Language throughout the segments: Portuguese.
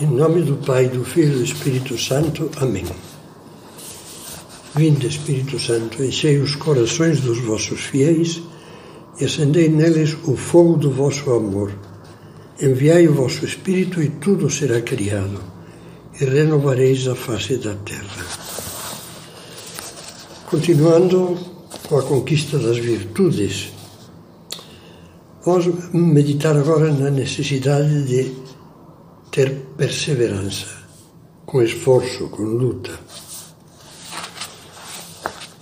Em nome do Pai, do Filho e do Espírito Santo. Amém. Vinde, Espírito Santo, enchei os corações dos vossos fiéis e acendei neles o fogo do vosso amor. Enviai o vosso Espírito e tudo será criado, e renovareis a face da terra. Continuando com a conquista das virtudes, vamos meditar agora na necessidade de ter perseverança, com esforço, com luta.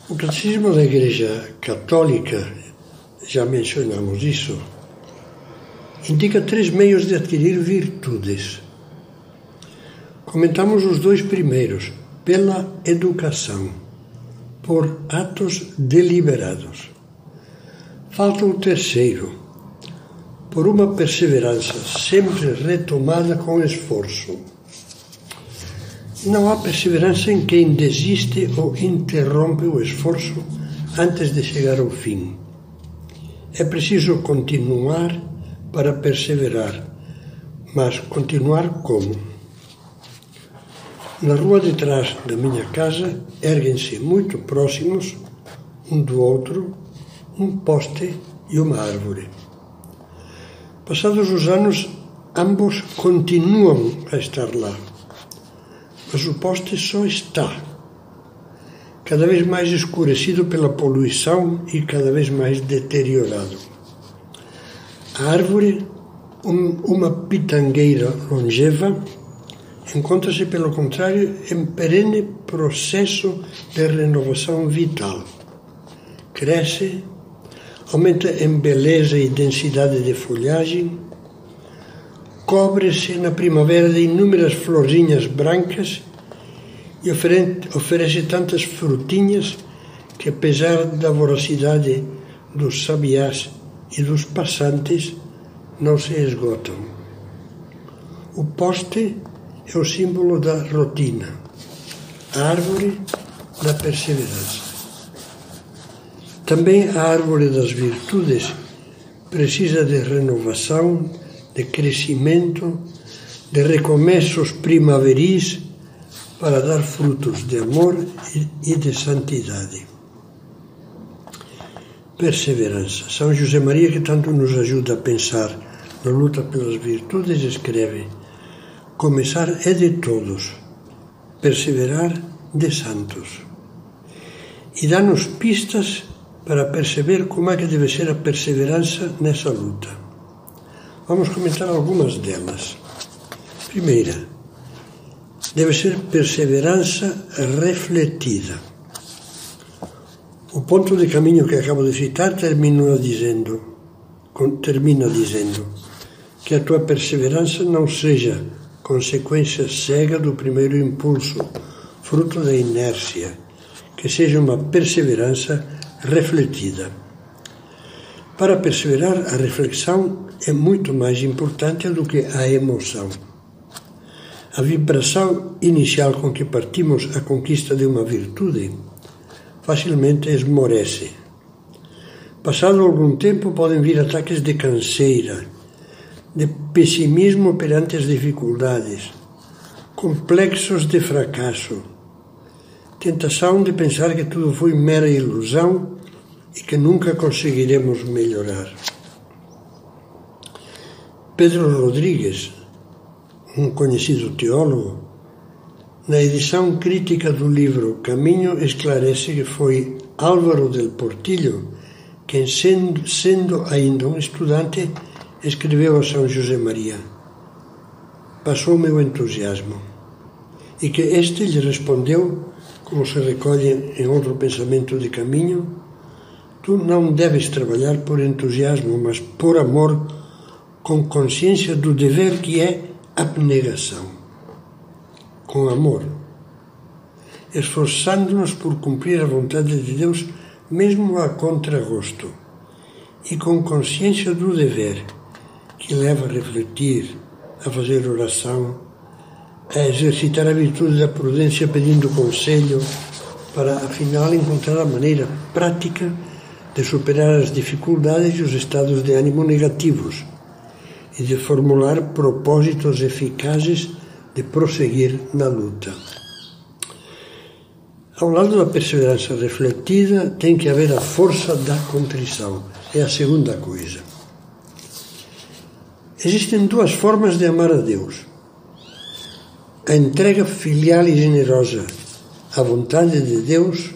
O Catecismo da Igreja Católica, já mencionamos isso, indica três meios de adquirir virtudes. Comentamos os dois primeiros, pela educação, por atos deliberados. Falta o terceiro, por uma perseverança sempre retomada com esforço. Não há perseverança em quem desiste ou interrompe o esforço antes de chegar ao fim. É preciso continuar para perseverar, mas continuar como? Na rua de trás da minha casa erguem-se muito próximos um do outro um poste e uma árvore. Passados os anos, ambos continuam a estar lá. Mas o poste só está, cada vez mais escurecido pela poluição e cada vez mais deteriorado. A árvore, um, uma pitangueira longeva, encontra-se, pelo contrário, em perene processo de renovação vital. Cresce, aumenta em beleza e densidade de folhagem, cobre-se na primavera de inúmeras florzinhas brancas e oferece tantas frutinhas que, apesar da voracidade dos sabiás e dos passantes, não se esgotam. O poste é o símbolo da rotina, a árvore da perseverança. Também a árvore das virtudes precisa de renovação, de crescimento, de recomeços primaveris para dar frutos de amor e de santidade. Perseverança. São José Maria, que tanto nos ajuda a pensar na luta pelas virtudes, escreve: Começar é de todos, perseverar de santos. E dá-nos pistas para perceber como é que deve ser a perseverança nessa luta. Vamos comentar algumas delas. Primeira, deve ser perseverança refletida. O ponto de caminho que acabo de citar termina dizendo, termina dizendo que a tua perseverança não seja consequência cega do primeiro impulso, fruto da inércia, que seja uma perseverança refletida. Para perseverar, a reflexão é muito mais importante do que a emoção. A vibração inicial com que partimos à conquista de uma virtude facilmente esmorece. Passado algum tempo, podem vir ataques de canseira, de pessimismo perante as dificuldades, complexos de fracasso tentação de pensar que tudo foi mera ilusão e que nunca conseguiremos melhorar. Pedro Rodrigues, um conhecido teólogo, na edição crítica do livro Caminho, esclarece que foi Álvaro del Portillo quem, sendo, sendo ainda um estudante, escreveu a São José Maria: Passou meu entusiasmo. E que este lhe respondeu como se recolhe em outro pensamento de caminho, tu não deves trabalhar por entusiasmo, mas por amor, com consciência do dever que é abnegação. Com amor. Esforçando-nos por cumprir a vontade de Deus, mesmo a contragosto. E com consciência do dever, que leva a refletir, a fazer oração, a exercitar a virtude da prudência pedindo conselho para, afinal, encontrar a maneira prática de superar as dificuldades e os estados de ânimo negativos e de formular propósitos eficazes de prosseguir na luta. Ao lado da perseverança refletida, tem que haver a força da contrição. É a segunda coisa. Existem duas formas de amar a Deus: a entrega filial e generosa à vontade de Deus.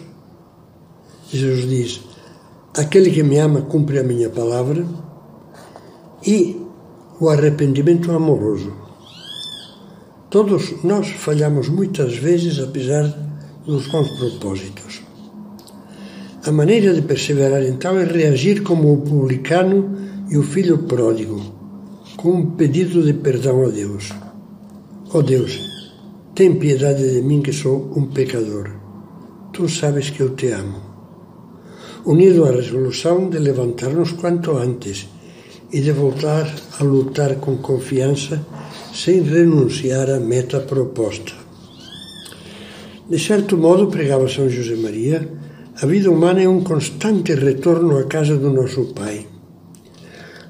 Jesus diz: Aquele que me ama cumpre a minha palavra, e o arrependimento amoroso. Todos nós falhamos muitas vezes, apesar dos bons propósitos. A maneira de perseverar então é reagir como o publicano e o filho pródigo, com um pedido de perdão a Deus. Ó oh Deus, tem piedade de mim que sou um pecador. Tu sabes que eu te amo. Unido à resolução de levantar-nos quanto antes e de voltar a lutar com confiança sem renunciar à meta proposta. De certo modo, pregava São José Maria, a vida humana é um constante retorno à casa do nosso Pai.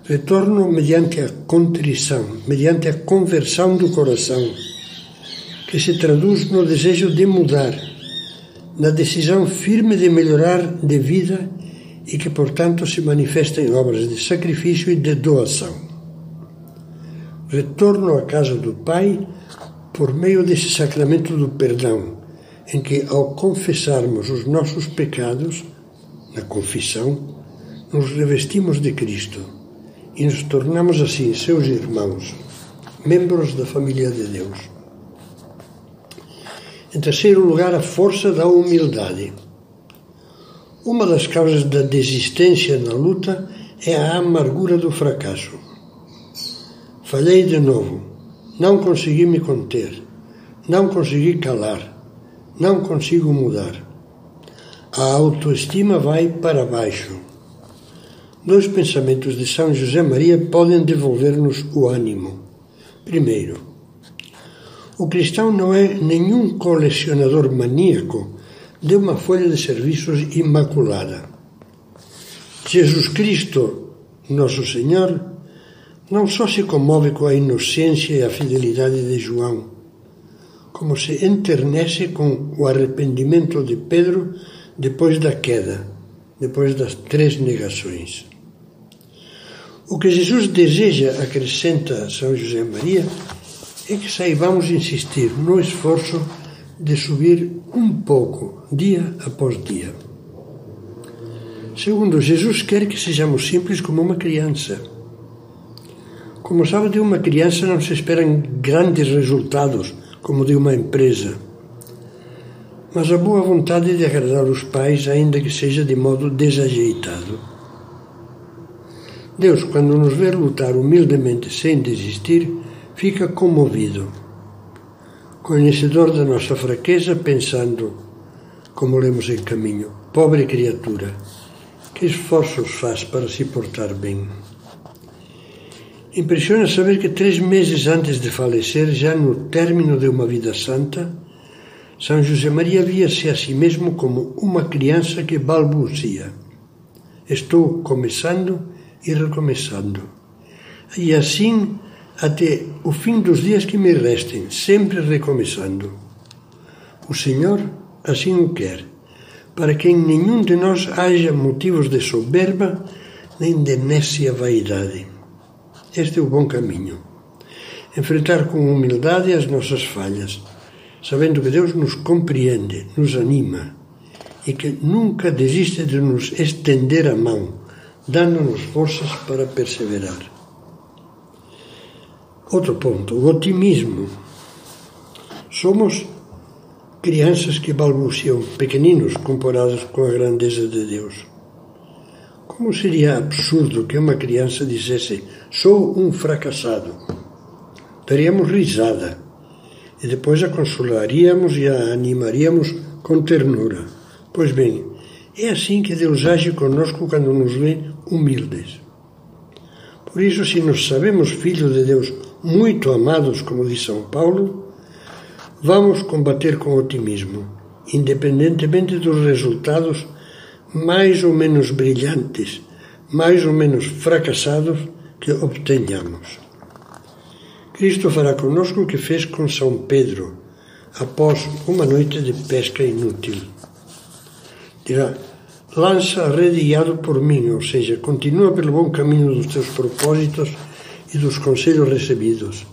Retorno mediante a contrição, mediante a conversão do coração, que se traduz no desejo de mudar, na decisão firme de melhorar de vida e que, portanto, se manifesta em obras de sacrifício e de doação. Retorno à casa do Pai por meio desse sacramento do perdão em que, ao confessarmos os nossos pecados, na confissão, nos revestimos de Cristo e nos tornamos assim seus irmãos, membros da família de Deus. Em terceiro lugar, a força da humildade. Uma das causas da desistência na luta é a amargura do fracasso. Falhei de novo, não consegui me conter, não consegui calar não consigo mudar. A autoestima vai para baixo. Dois pensamentos de São José Maria podem devolver-nos o ânimo. Primeiro, o cristão não é nenhum colecionador maníaco de uma folha de serviços imaculada. Jesus Cristo, nosso Senhor, não só se comove com a inocência e a fidelidade de João, como se enternece com o arrependimento de Pedro depois da queda, depois das três negações. O que Jesus deseja, acrescenta São José Maria, é que saibamos insistir no esforço de subir um pouco, dia após dia. Segundo, Jesus quer que sejamos simples como uma criança. Como sabe, de uma criança não se esperam grandes resultados como de uma empresa. Mas a boa vontade de agradar os pais, ainda que seja de modo desajeitado. Deus, quando nos vê lutar humildemente sem desistir, fica comovido. Conhecedor da nossa fraqueza, pensando, como lemos em caminho, pobre criatura, que esforços faz para se portar bem. Impressiona saber que três meses antes de falecer, já no término de uma vida santa, São José Maria via-se a si mesmo como uma criança que balbucia. Estou começando e recomeçando. E assim até o fim dos dias que me restem, sempre recomeçando. O Senhor assim o quer, para que em nenhum de nós haja motivos de soberba nem de nécia vaidade. Este é o bom caminho. Enfrentar com humildade as nossas falhas, sabendo que Deus nos compreende, nos anima e que nunca desiste de nos estender a mão, dando-nos forças para perseverar. Outro ponto, o otimismo. Somos crianças que balbuciam, pequeninos comparados com a grandeza de Deus. Como seria absurdo que uma criança dissesse: Sou um fracassado? Daríamos risada e depois a consolaríamos e a animaríamos com ternura. Pois bem, é assim que Deus age conosco quando nos vê humildes. Por isso, se nos sabemos filhos de Deus muito amados, como diz São Paulo, vamos combater com otimismo, independentemente dos resultados mais ou menos brilhantes, mais ou menos fracassados que obtenhamos. Cristo fará conosco o que fez com São Pedro após uma noite de pesca inútil. Dirá: lança a rede guiado por mim, ou seja, continua pelo bom caminho dos teus propósitos e dos conselhos recebidos,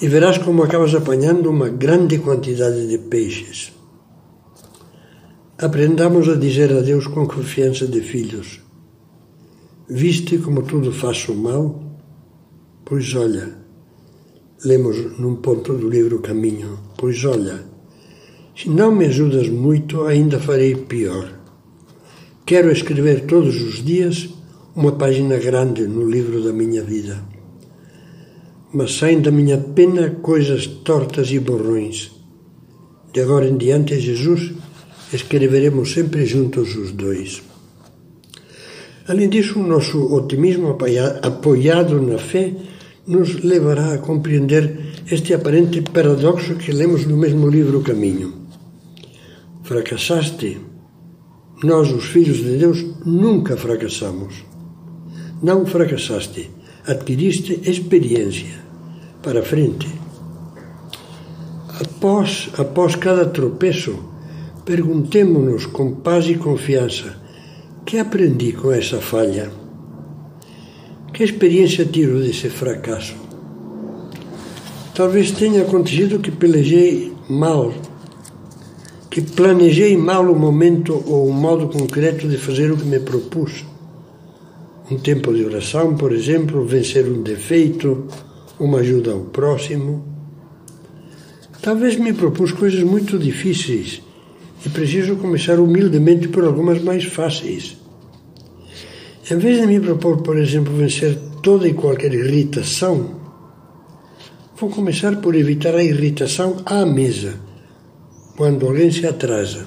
e verás como acabas apanhando uma grande quantidade de peixes. Aprendamos a dizer a Deus com confiança de filhos: Viste como tudo faço mal? Pois olha, lemos num ponto do livro Caminho, pois olha, se não me ajudas muito, ainda farei pior. Quero escrever todos os dias uma página grande no livro da minha vida. Mas saem da minha pena coisas tortas e borrões. De agora em diante, Jesus, escreveremos sempre juntos os dois. Além disso, o nosso otimismo apoiado na fé nos levará a compreender este aparente paradoxo que lemos no mesmo livro Caminho. Fracassaste? Nós, os filhos de Deus, nunca fracassamos. Não fracassaste, adquiriste experiência. Para frente. Após, após cada tropeço, perguntemo-nos com paz e confiança: que aprendi com essa falha? Que experiência tiro desse fracasso? Talvez tenha acontecido que pelejei mal, que planejei mal o momento ou o modo concreto de fazer o que me propus. Um tempo de oração, por exemplo, vencer um defeito, uma ajuda ao próximo. Talvez me propus coisas muito difíceis e preciso começar humildemente por algumas mais fáceis. Em vez de me propor, por exemplo, vencer toda e qualquer irritação, vou começar por evitar a irritação à mesa, quando alguém se atrasa.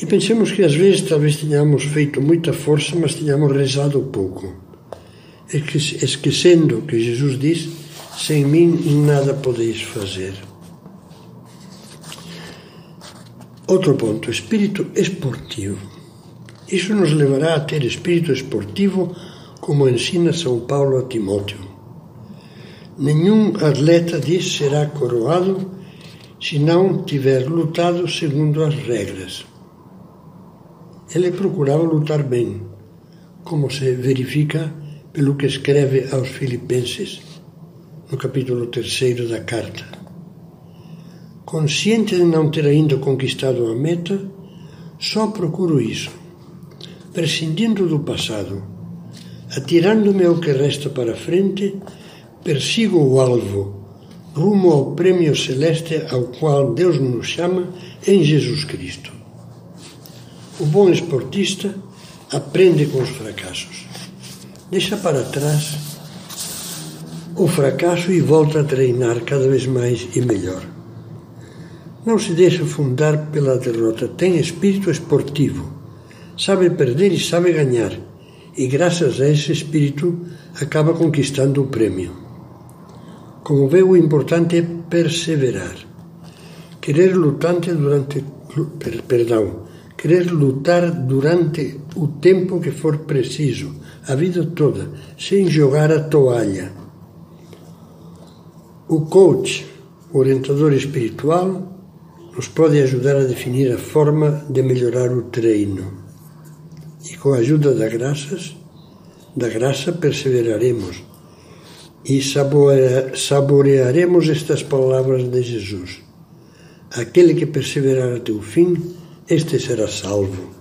E pensemos que às vezes talvez tenhamos feito muita força, mas tenhamos rezado pouco, esquecendo que Jesus diz: sem mim nada podeis fazer. Outro ponto: espírito esportivo. Isso nos levará a ter espírito esportivo, como ensina São Paulo a Timóteo. Nenhum atleta diz será coroado se não tiver lutado segundo as regras. Ele procurava lutar bem, como se verifica pelo que escreve aos Filipenses, no capítulo 3 da carta. Consciente de não ter ainda conquistado a meta, só procuro isso prescindindo do passado, atirando-me ao que resta para frente, persigo o alvo, rumo ao prêmio celeste ao qual Deus nos chama em Jesus Cristo. O bom esportista aprende com os fracassos. Deixa para trás o fracasso e volta a treinar cada vez mais e melhor. Não se deixa fundar pela derrota, tem espírito esportivo sabe perder e sabe ganhar, e graças a esse espírito acaba conquistando o prêmio. Como vê, o importante é perseverar. Querer lutante durante perdão, querer lutar durante o tempo que for preciso, a vida toda, sem jogar a toalha. O coach, orientador espiritual, nos pode ajudar a definir a forma de melhorar o treino e com a ajuda da graças, da graça perseveraremos e saborearemos estas palavras de Jesus. Aquele que perseverar até o fim, este será salvo.